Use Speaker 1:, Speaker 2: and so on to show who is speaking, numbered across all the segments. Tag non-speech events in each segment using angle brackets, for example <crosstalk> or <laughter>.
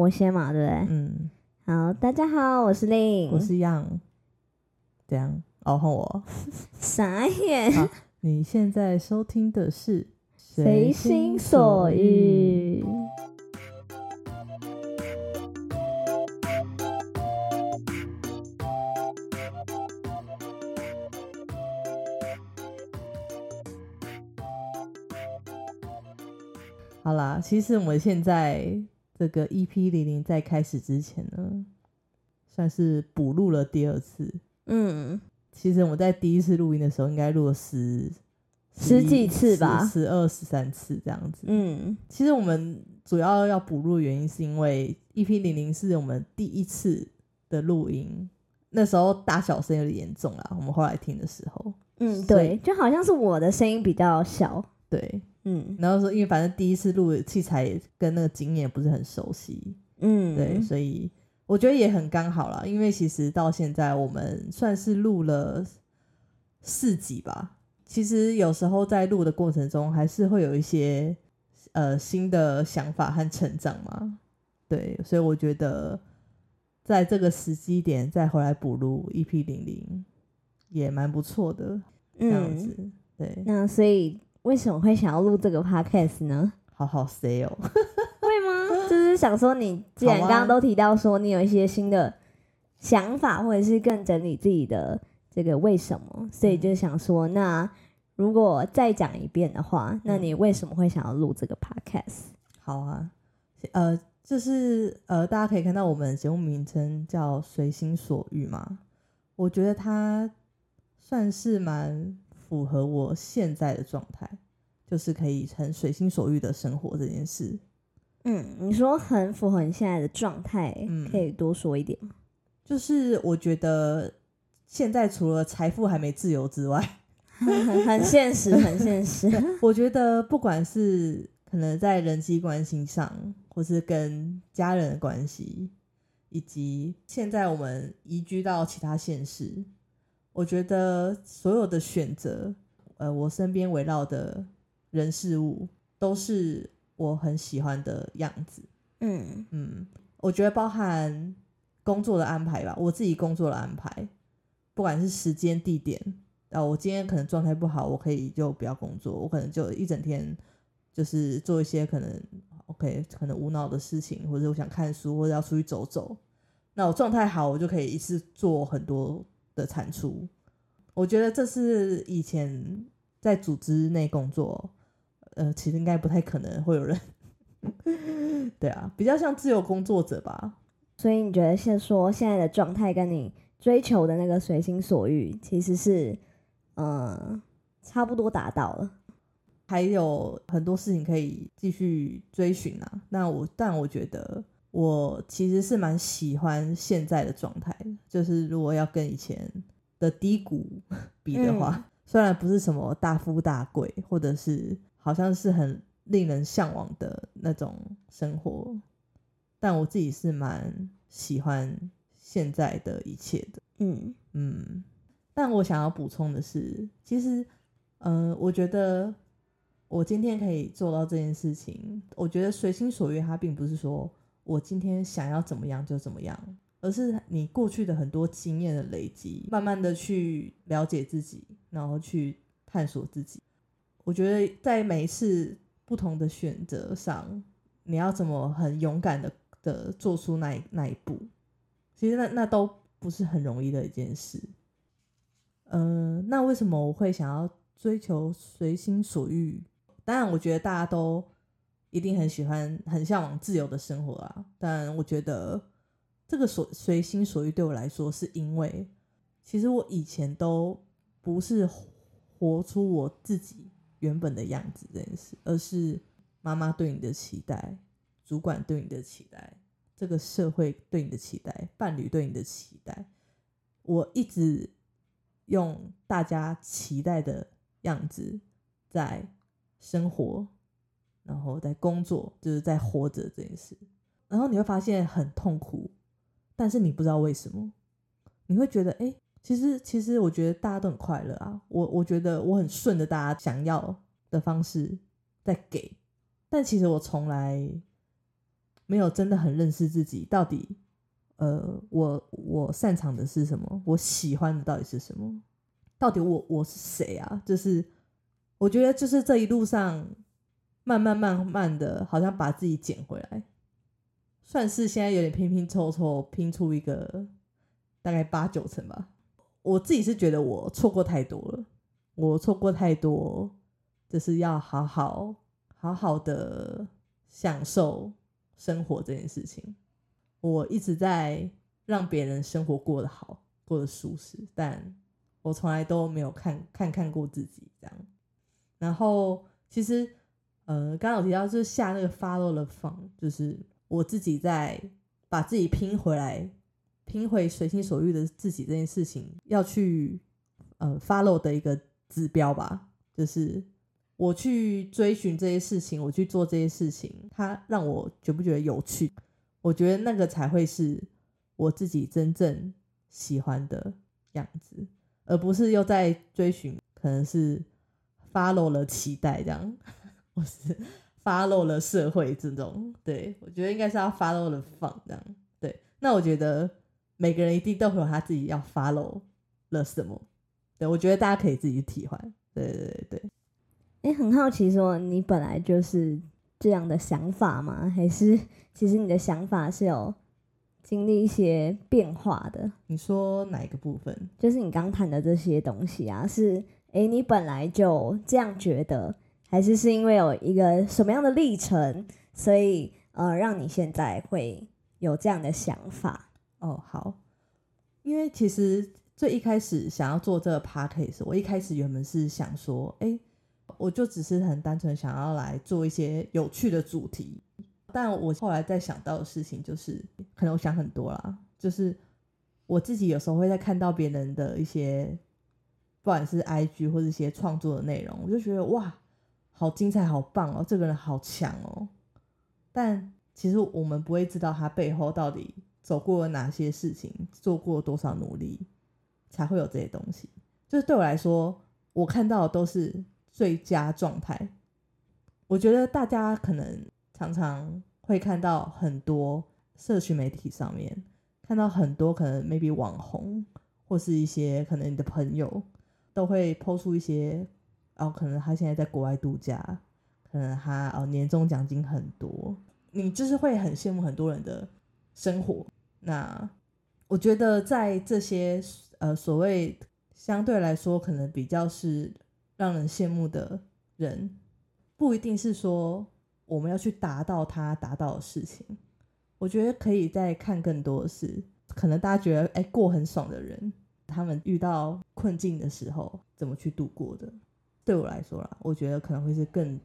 Speaker 1: 我先嘛，对不对？
Speaker 2: 嗯，
Speaker 1: 好，大家好，我是令，
Speaker 2: 我是样，这样哦，换我。
Speaker 1: 傻眼，
Speaker 2: 好你现在收听的是《
Speaker 1: 随心所欲。
Speaker 2: 好啦，其实我们现在这个 EP 零零在开始之前呢，算是补录了第二次。
Speaker 1: 嗯，
Speaker 2: 其实我在第一次录音的时候，应该录了十
Speaker 1: 十几次吧
Speaker 2: 十二、十三次这样子。
Speaker 1: 嗯，
Speaker 2: 其实我们主要要补录的原因，是因为 EP 零零是我们第一次的录音，那时候大小声有点严重啦。我们后来听的时候，
Speaker 1: 嗯，对，就好像是我的声音比较小，
Speaker 2: 对，
Speaker 1: 嗯
Speaker 2: 然后说因为反正第一次录器材跟那个经验不是很熟悉，
Speaker 1: 嗯，
Speaker 2: 对，所以我觉得也很刚好啦。因为其实到现在我们算是录了四集吧，其实有时候在录的过程中，还是会有一些呃新的想法和成长嘛。对，所以我觉得在这个时机点再回来补录 EP 零零也蛮不错的，这样子。
Speaker 1: 嗯，
Speaker 2: 对，
Speaker 1: 那所以为什么会想要录这个 podcast 呢？
Speaker 2: 好好 say 哦。<laughs>
Speaker 1: 会吗？<laughs> 就是想说，你既然刚刚都提到说你有一些新的想法，或者是更整理自己的这个为什么，所以就想说，那如果再讲一遍的话，那你为什么会想要录这个 podcast？
Speaker 2: 好啊，呃，就是呃，大家可以看到我们的节目名称叫“随心所欲”嘛，我觉得它算是蛮符合我现在的状态，就是可以很随心所欲的生活这件事。
Speaker 1: 嗯，你说很符合你现在的状态，
Speaker 2: 嗯
Speaker 1: 可以多说一点吗？
Speaker 2: 就是我觉得现在除了财富还没自由之外，
Speaker 1: 很 <laughs> 很现实，很现实。<laughs>
Speaker 2: 我觉得不管是可能在人际关系上，或是跟家人的关系，以及现在我们移居到其他县市，我觉得所有的选择，呃，我身边围绕的人事物，都是我很喜欢的样子。
Speaker 1: 嗯
Speaker 2: 嗯，我觉得包含工作的安排吧，我自己工作的安排，不管是时间、地点，啊，我今天可能状态不好，我可以就不要工作，我可能就一整天就是做一些可能 OK 可能无脑的事情，或者我想看书，或者要出去走走。那我状态好，我就可以一次做很多的产出。我觉得这是以前在组织内工作，呃，其实应该不太可能会有人 <laughs> 对啊，比较像自由工作者吧。
Speaker 1: 所以你觉得现说现在的状态跟你追求的那个随心所欲，其实是呃差不多达到了。
Speaker 2: 还有很多事情可以继续追寻啊。那我，但我觉得我其实是蛮喜欢现在的状态的，就是如果要跟以前的低谷 <laughs> 比的话，虽然不是什么大富大贵，或者是好像是很令人向往的那种生活，但我自己是蛮喜欢现在的一切的。
Speaker 1: 嗯
Speaker 2: 嗯，但我想要补充的是，其实，呃，我觉得我今天可以做到这件事情，我觉得随心所欲，它并不是说我今天想要怎么样就怎么样，而是你过去的很多经验的累积，慢慢的去了解自己，然后去探索自己。我觉得在每一次不同的选择上，你要怎么很勇敢的的做出那一那一步，其实那那都不是很容易的一件事。嗯、那为什么我会想要追求随心所欲？当然，我觉得大家都一定很喜欢、很向往自由的生活啊。但我觉得这个所随心所欲对我来说，是因为其实我以前都不是活出我自己原本的样子这件事，而是妈妈对你的期待、主管对你的期待、这个社会对你的期待、伴侣对你的期待。我一直用大家期待的样子在生活，然后在工作，就是在活着这件事。然后你会发现很痛苦，但是你不知道为什么，你会觉得，哎、其实其实我觉得大家都很快乐啊。我我觉得我很顺着大家想要的方式在给，但其实我从来没有真的很认识自己，到底呃，我我擅长的是什么？我喜欢的到底是什么？到底我我是谁啊？就是我觉得就是这一路上慢慢慢慢的，好像把自己捡回来，算是现在有点拼拼凑凑拼出一个大概八九成吧。我自己是觉得我错过太多了，我错过太多，就是要好好好好的享受生活这件事情。我一直在让别人生活过得好，过得舒适，但我从来都没有看看看过自己这样。然后其实，呃，刚刚有提到就是下那个 follow the fun，就是我自己在把自己拼回来。拼回随心所欲的自己这件事情，要去呃 follow 的一个指标吧，就是我去追寻这些事情，我去做这些事情，它让我觉不觉得有趣？我觉得那个才会是我自己真正喜欢的样子，而不是又在追寻可能是 follow 了期待这样，<laughs> 我是 follow 了社会这种。对我觉得应该是要 follow 了放这样。对，那我觉得。每个人一定都会有他自己要 follow 了什么，对我觉得大家可以自己去体会。对对对对，
Speaker 1: 哎，很好奇，说你本来就是这样的想法吗？还是其实你的想法是有经历一些变化的？
Speaker 2: 你说哪一个部分？
Speaker 1: 就是你刚谈的这些东西啊，是哎你本来就这样觉得，还是是因为有一个什么样的历程，所以呃让你现在会有这样的想法？
Speaker 2: 哦，好，因为其实最一开始想要做这个 podcast，我一开始原本是想说，哎，我就只是很单纯想要来做一些有趣的主题，但我后来在想到的事情就是，可能我想很多啦，就是我自己有时候会在看到别人的一些，不管是 IG 或者一些创作的内容，我就觉得哇，好精彩，好棒哦，这个人好强哦，但其实我们不会知道他背后到底。走过哪些事情，做过多少努力，才会有这些东西。就是对我来说，我看到的都是最佳状态。我觉得大家可能常常会看到很多社群媒体上面，看到很多可能 maybe 网红或是一些可能你的朋友都会抛出一些，哦，可能他现在在国外度假，可能他哦年终奖金很多，你就是会很羡慕很多人的。生活，那我觉得在这些呃所谓相对来说可能比较是让人羡慕的人，不一定是说我们要去达到他达到的事情。我觉得可以再看更多的是，可能大家觉得哎过很爽的人，他们遇到困境的时候怎么去度过的。对我来说啦，我觉得可能会是更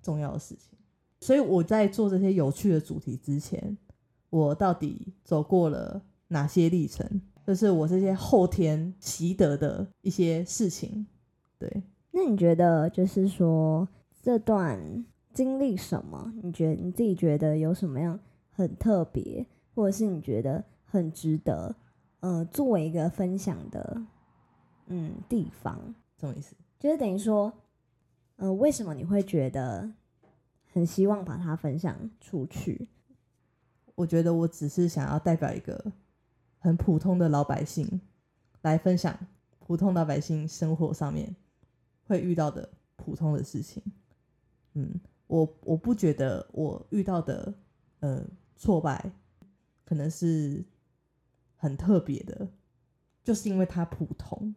Speaker 2: 重要的事情。所以我在做这些有趣的主题之前。我到底走过了哪些历程？就是我这些后天习得的一些事情。对，
Speaker 1: 那你觉得就是说这段经历什么？你觉得你自己觉得有什么样很特别，或者是你觉得很值得呃作为一个分享的嗯地方？
Speaker 2: 什么意思？
Speaker 1: 就是等于说，呃，为什么你会觉得很希望把它分享出去？
Speaker 2: 我觉得我只是想要代表一个很普通的老百姓，来分享普通老百姓生活上面会遇到的普通的事情。嗯，我我不觉得我遇到的呃挫败可能是很特别的，就是因为它普通，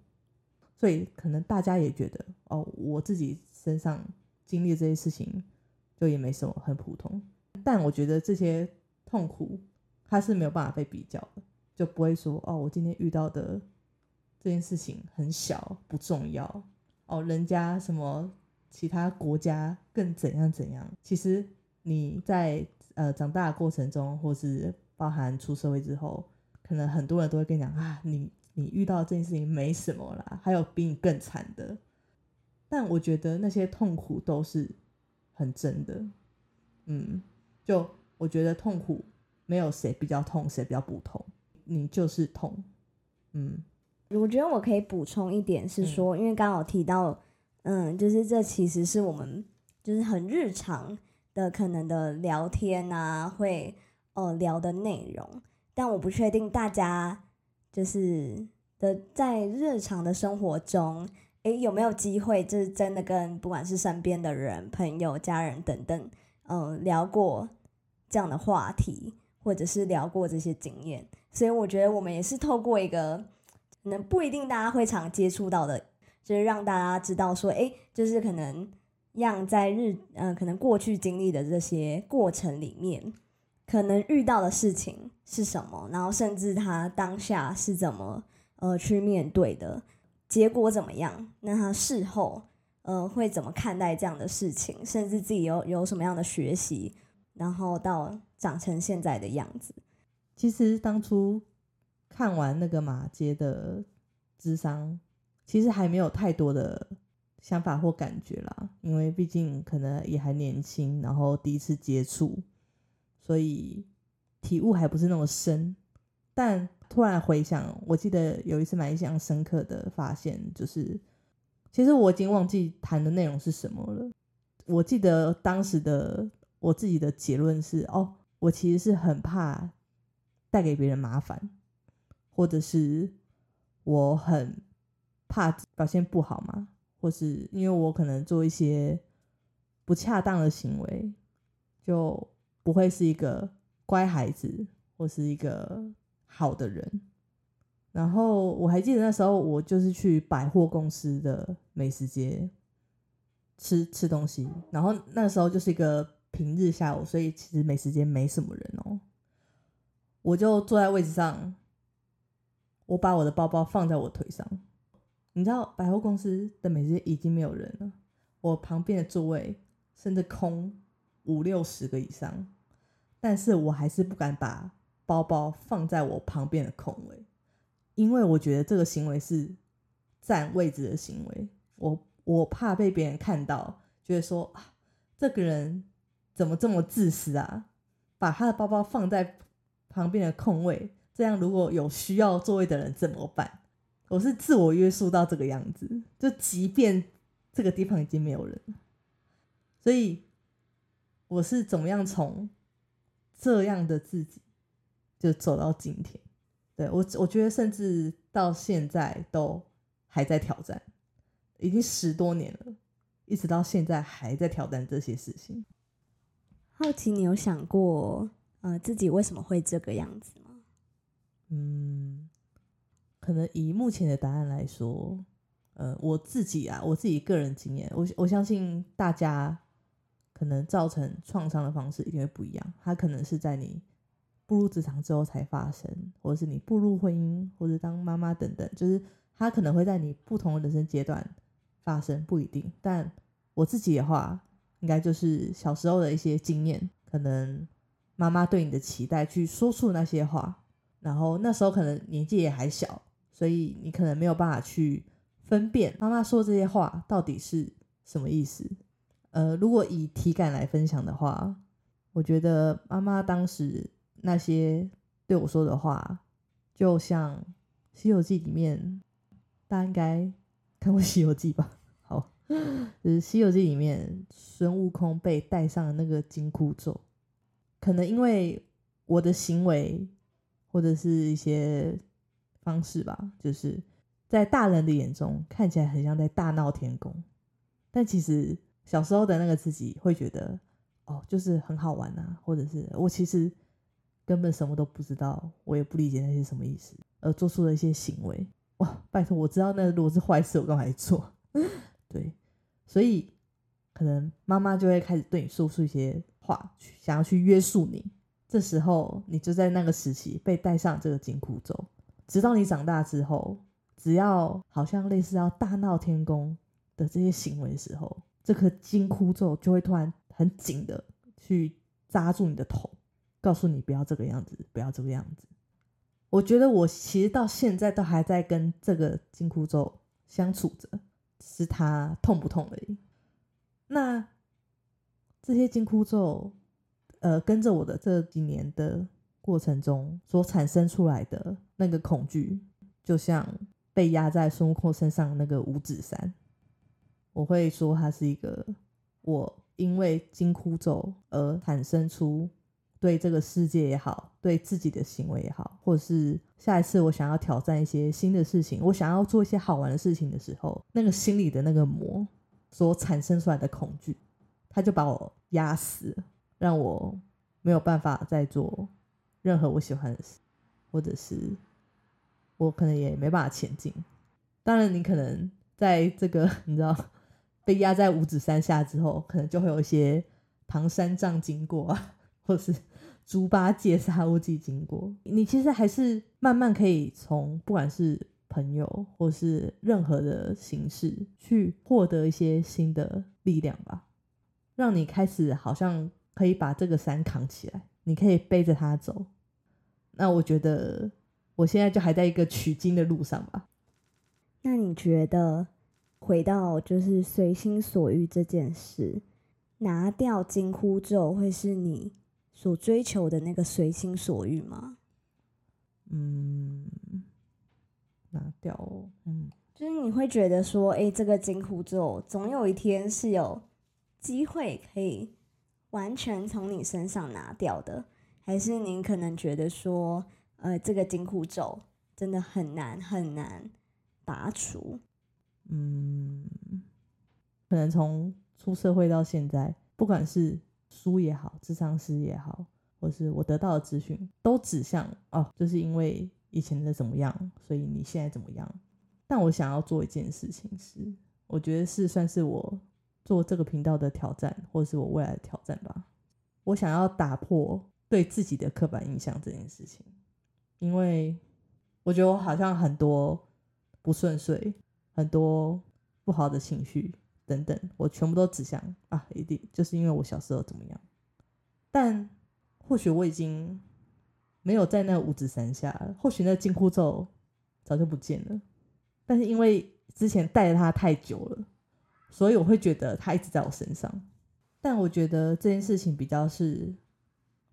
Speaker 2: 所以可能大家也觉得哦，我自己身上经历这些事情就也没什么很普通。但我觉得这些。痛苦，它是没有办法被比较的，就不会说哦，我今天遇到的这件事情很小不重要哦，人家什么其他国家更怎样怎样。其实你在呃长大的过程中，或是包含出社会之后，可能很多人都会跟你讲啊，你你遇到这件事情没什么啦，还有比你更惨的。但我觉得那些痛苦都是很真的，嗯，就。我觉得痛苦没有谁比较痛，谁比较不痛，你就是痛。嗯，
Speaker 1: 我觉得我可以补充一点是说，因为刚好提到，嗯，就是这其实是我们就是很日常的可能的聊天啊，会呃聊的内容，但我不确定大家就是的在日常的生活中，诶有没有机会就是真的跟不管是身边的人、朋友、家人等等，嗯、聊过这样的话题，或者是聊过这些经验，所以我觉得我们也是透过一个可能不一定大家会常接触到的，就是让大家知道说，诶，就是可能让在日呃可能过去经历的这些过程里面，可能遇到的事情是什么，然后甚至他当下是怎么呃去面对的，结果怎么样，那他事后呃会怎么看待这样的事情，甚至自己有有什么样的学习，然后到长成现在的样子。
Speaker 2: 其实当初看完那个马街的智商，其实还没有太多的想法或感觉啦，因为毕竟可能也还年轻，然后第一次接触，所以体悟还不是那么深。但突然回想，我记得有一次蛮印象深刻的发现，就是其实我已经忘记谈的内容是什么了。我记得当时的我自己的结论是：哦，我其实是很怕带给别人麻烦，或者是我很怕表现不好嘛，或是因为我可能做一些不恰当的行为，就不会是一个乖孩子或是一个好的人。然后我还记得那时候我就是去百货公司的美食街吃吃东西，然后那时候就是一个平日下午，所以其实美食街没什么人哦。我就坐在位置上，我把我的包包放在我腿上。你知道百货公司的美食街已经没有人了，我旁边的座位甚至空五六十个以上，但是我还是不敢把包包放在我旁边的空位，因为我觉得这个行为是占位置的行为，我我怕被别人看到，觉得说啊，这个人怎么这么自私啊，把他的包包放在旁边的空位，这样如果有需要座位的人怎么办？我是自我约束到这个样子，就即便这个地方已经没有人了，所以我是怎么样从这样的自己就走到今天？对我，我觉得甚至到现在都还在挑战，已经十多年了，一直到现在还在挑战这些事情。
Speaker 1: 好奇你有想过，呃，自己为什么会这个样子吗？
Speaker 2: 嗯，可能以目前的答案来说，呃，我自己啊，我自己个人经验，我我相信大家可能造成创伤的方式一定会不一样。它可能是在你步入职场之后才发生，或者是你步入婚姻或者当妈妈等等，就是它可能会在你不同的人生阶段发生，不一定。但我自己的话，应该就是小时候的一些经验，可能妈妈对你的期待去说出那些话。然后那时候可能年纪也还小，所以你可能没有办法去分辨妈妈说这些话到底是什么意思。呃，如果以体感来分享的话，我觉得妈妈当时那些对我说的话，就像《西游记》里面，大家应该看过《西游记》吧？<laughs> 好，就是《西游记》里面孙悟空被戴上了那个金箍咒，可能因为我的行为。或者是一些方式吧，就是在大人的眼中看起来很像在大闹天宫，但其实小时候的那个自己会觉得，哦，就是很好玩啊，或者是我其实根本什么都不知道，我也不理解那些什么意思，而做出了一些行为。哇，拜托，我知道那如果是坏事，我干嘛做？<laughs> 对，所以可能妈妈就会开始对你说出一些话，想要去约束你。这时候，你就在那个时期被带上这个紧箍咒，直到你长大之后，只要好像类似要大闹天宫的这些行为时候，这颗金箍咒就会突然很紧的去扎住你的头，告诉你不要这个样子，不要这个样子。我觉得我其实到现在都还在跟这个金箍咒相处着，是它痛不痛而已。那这些金箍咒。呃，跟着我的这几年的过程中所产生出来的那个恐惧，就像被压在孙悟空身上那个五指山，我会说它是一个我因为金箍咒而产生出对这个世界也好，对自己的行为也好，或者是下一次我想要挑战一些新的事情，我想要做一些好玩的事情的时候，那个心里的那个魔所产生出来的恐惧，他就把我压死，让我没有办法再做任何我喜欢的事，或者是我可能也没办法前进。当然，你可能在这个 <laughs> 你知道被压在五指山下之后，可能就会有一些唐三藏经过，或是猪八戒、沙悟净经过。你其实还是慢慢可以从不管是朋友或是任何的形式去获得一些新的力量吧，让你开始好像可以把这个山扛起来，你可以背着它走。那我觉得我现在就还在一个取经的路上吧。
Speaker 1: 那你觉得回到就是随心所欲这件事，拿掉金箍咒会是你所追求的那个随心所欲吗？
Speaker 2: 嗯，拿掉哦，嗯，
Speaker 1: 就是你会觉得说，哎，这个金箍咒总有一天是有机会可以完全从你身上拿掉的，还是您可能觉得说，呃，这个金箍咒真的很难很难拔除？
Speaker 2: 嗯，可能从出社会到现在，不管是书也好，智商师也好，或是我得到的资讯，都指向哦，就是因为以前的怎么样，所以你现在怎么样。但我想要做一件事情是，我觉得是算是我做这个频道的挑战，或者是我未来的挑战吧。我想要打破对自己的刻板印象这件事情，因为我觉得我好像很多不顺遂，很多不好的情绪等等，我全部都指向啊，一定就是因为我小时候怎么样。但或许我已经没有在那五指山下了，或许那金箍咒早就不见了。但是因为之前带着它太久了，所以我会觉得它一直在我身上。但我觉得这件事情比较是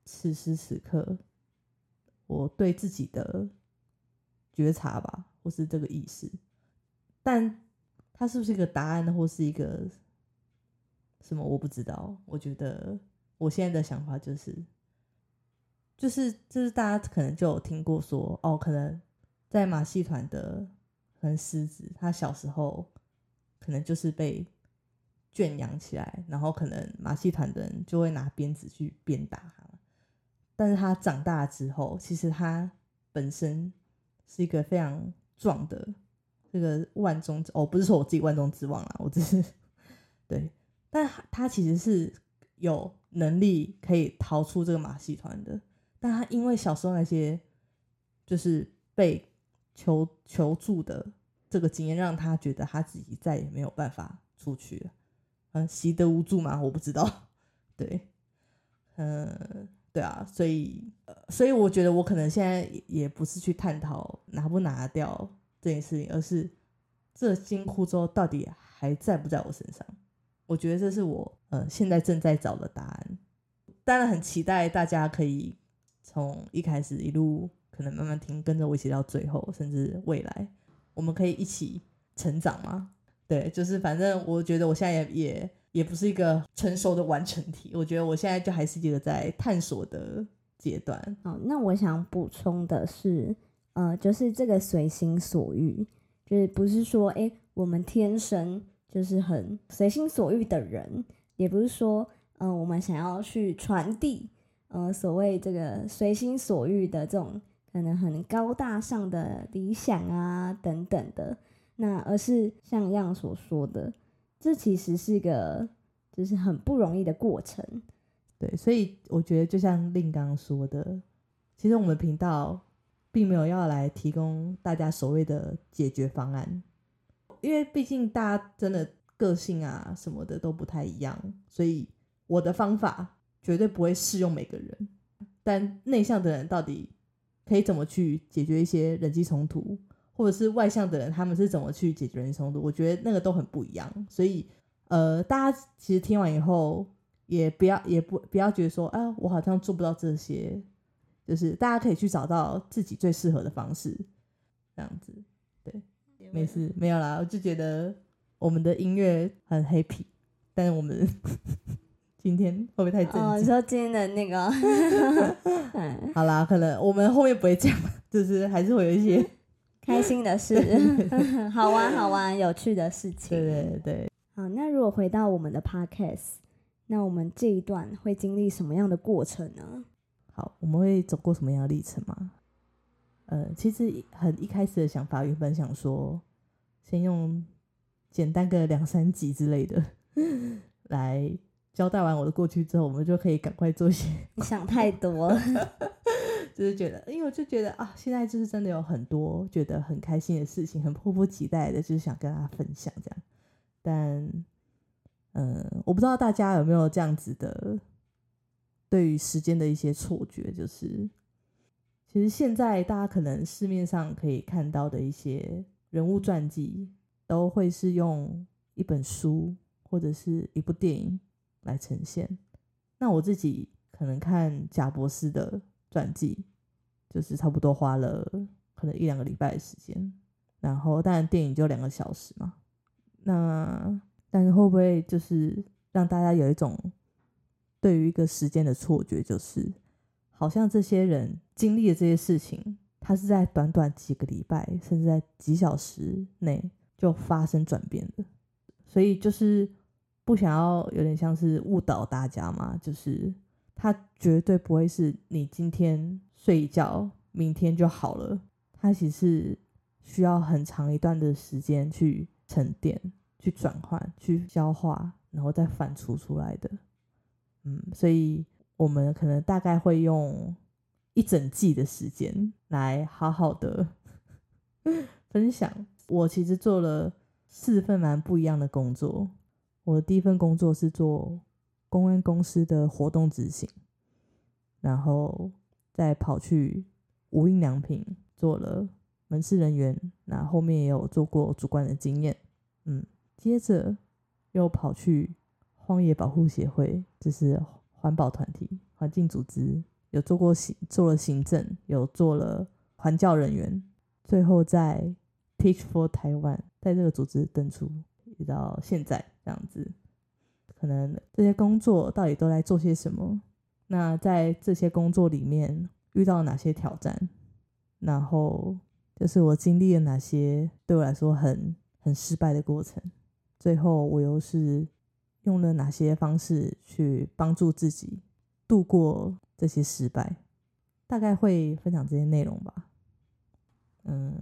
Speaker 2: 此时此刻我对自己的觉察吧，或是这个意识。但它是不是一个答案，或是一个什么，我不知道。我觉得我现在的想法就是，就是就是大家可能就有听过说，哦，可能在马戏团的可能狮子，他小时候可能就是被圈养起来，然后可能马戏团的人就会拿鞭子去鞭打他。但是他长大之后，其实他本身是一个非常壮的这个万中哦，不是说我自己万中之王啦，我只是对，但他其实是有能力可以逃出这个马戏团的，但他因为小时候那些就是被求求助的这个经验，让他觉得他自己再也没有办法出去了。嗯，习得无助吗？我不知道。对，嗯，对啊，所以，呃，所以我觉得我可能现在也不是去探讨拿不拿掉这件事情，而是这金箍咒到底还在不在我身上？我觉得这是我呃现在正在找的答案。当然，很期待大家可以从一开始一路可能慢慢听，跟着我一起到最后，甚至未来，我们可以一起成长吗？对，就是反正我觉得我现在也也也不是一个成熟的完成体，我觉得我现在就还是一个在探索的阶段。
Speaker 1: 哦，那我想补充的是，呃，就是这个随心所欲，就是不是说，哎，我们天生就是很随心所欲的人，也不是说，嗯、我们想要去传递，呃，所谓这个随心所欲的这种可能很高大上的理想啊等等的，那而是像样所说的，这其实是一个就是很不容易的过程。
Speaker 2: 对，所以我觉得就像令刚说的，其实我们频道并没有要来提供大家所谓的解决方案，因为毕竟大家真的个性啊什么的都不太一样，所以我的方法绝对不会适用每个人。但内向的人到底可以怎么去解决一些人际冲突，或者是外向的人他们是怎么去解决人际冲突？我觉得那个都很不一样。所以呃，大家其实听完以后。也不要，也不不要觉得说，啊，我好像做不到这些，就是大家可以去找到自己最适合的方式，这样子，对，没事，没有啦，我就觉得我们的音乐很 happy，但是我们 <laughs> 今天会不会太正
Speaker 1: 哦，你
Speaker 2: 惊？
Speaker 1: 说今天的那个，<laughs> 嗯，
Speaker 2: 好啦，可能我们后面不会这样，就是还是会有一些，<laughs>
Speaker 1: 开心的事，好玩好玩有趣的事情。
Speaker 2: 对对对。
Speaker 1: 好，那如果回到我们的 podcast，那我们这一段会经历什么样的过程呢？
Speaker 2: 好，我们会走过什么样的历程吗？呃，其实很一开始的想法，原本想说，先用简单个两三集之类的 <laughs> 来交代完我的过去之后，我们就可以赶快做一些，
Speaker 1: 你想太多了，<laughs>
Speaker 2: 就是觉得，因为我就觉得啊，现在就是真的有很多觉得很开心的事情，很迫不及待的，就是想跟大家分享这样。但，嗯、我不知道大家有没有这样子的对于时间的一些错觉，就是其实现在大家可能市面上可以看到的一些人物传记，都会是用一本书或者是一部电影来呈现。那我自己可能看贾博士的传记，就是差不多花了可能一两个礼拜的时间，然后当然电影就两个小时嘛。那但是会不会就是让大家有一种对于一个时间的错觉，就是好像这些人经历的这些事情，他是在短短几个礼拜，甚至在几小时内就发生转变的，所以就是不想要有点像是误导大家嘛，就是他绝对不会是你今天睡一觉，明天就好了，他其实需要很长一段的时间去沉淀、去转换、去消化，然后再反刍出来的。嗯，所以我们可能大概会用一整季的时间来好好的 <laughs> 分享。我其实做了四份蛮不一样的工作。我的第一份工作是做公安公司的活动执行，然后再跑去无印良品做了门市人员，那后面也有做过主管的经验。嗯，接着又跑去荒野保护协会，就是环保团体、环境组织，有做过行做了行政，有做了环教人员，最后在 Teach for Taiwan 在这个组织登出，直到现在这样子。可能这些工作到底都在做些什么？那在这些工作里面遇到哪些挑战？然后就是我经历了哪些对我来说很很失败的过程？最后我又是用了哪些方式去帮助自己度过这些失败？大概会分享这些内容吧。嗯，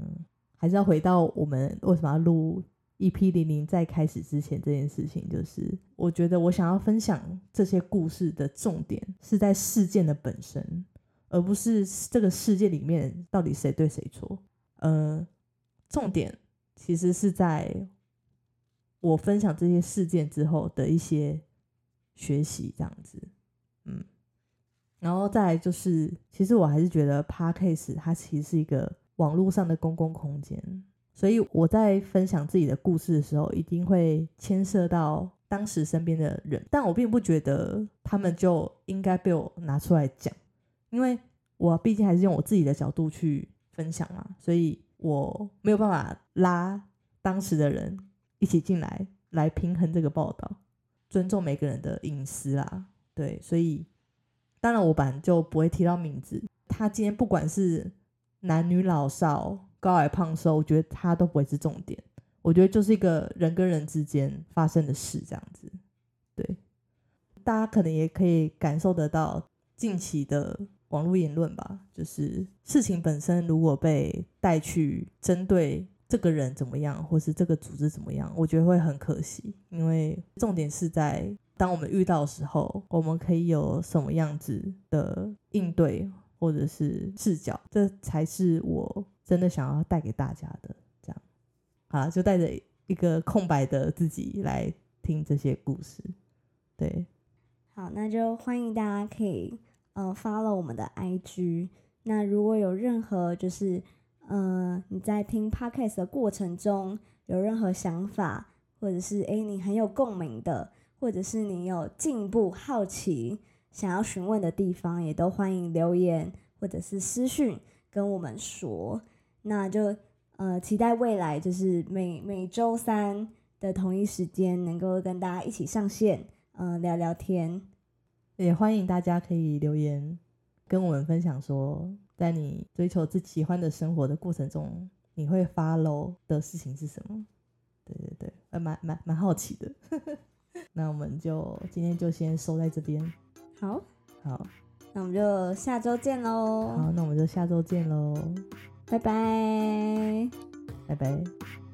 Speaker 2: 还是要回到我们为什么要录 EP 零零在开始之前这件事情，就是我觉得我想要分享这些故事的重点是在事件的本身，而不是这个世界里面到底谁对谁错。呃，重点其实是在我分享这些事件之后的一些学习，这样子，嗯，然后再来就是，其实我还是觉得 Podcast 它其实是一个网络上的公共空间，所以我在分享自己的故事的时候，一定会牵涉到当时身边的人，但我并不觉得他们就应该被我拿出来讲，因为我毕竟还是用我自己的角度去分享嘛，所以我没有办法拉当时的人一起进来，来平衡这个报道，尊重每个人的隐私啦。对，所以当然我本来就不会提到名字。他今天不管是男女老少、高矮胖瘦，我觉得他都不会是重点。我觉得就是一个人跟人之间发生的事，这样子。对，大家可能也可以感受得到近期的网络言论吧，就是事情本身如果被带去针对这个人怎么样，或是这个组织怎么样，我觉得会很可惜，因为重点是在当我们遇到的时候，我们可以有什么样子的应对或者是视角，这才是我真的想要带给大家的。这样，好了，就带着一个空白的自己来听这些故事，对。
Speaker 1: 好，那就欢迎大家可以呃 follow 我们的 IG。那如果有任何就是呃你在听 podcast 的过程中有任何想法，或者是诶你很有共鸣的，或者是你有进一步好奇想要询问的地方，也都欢迎留言或者是私讯跟我们说。那就呃期待未来就是每每周三的同一时间能够跟大家一起上线。呃聊聊天。
Speaker 2: 也欢迎大家可以留言跟我们分享说，在你追求自己喜欢的生活的过程中，你会 follow 的事情是什么？对对对，呃，蛮蛮蛮好奇的。<laughs> 那我们就今天就先收在这边。
Speaker 1: 好，
Speaker 2: 好，
Speaker 1: 那我们就下周见喽。
Speaker 2: 好，那我们就下周见喽，
Speaker 1: 拜拜。
Speaker 2: 拜拜。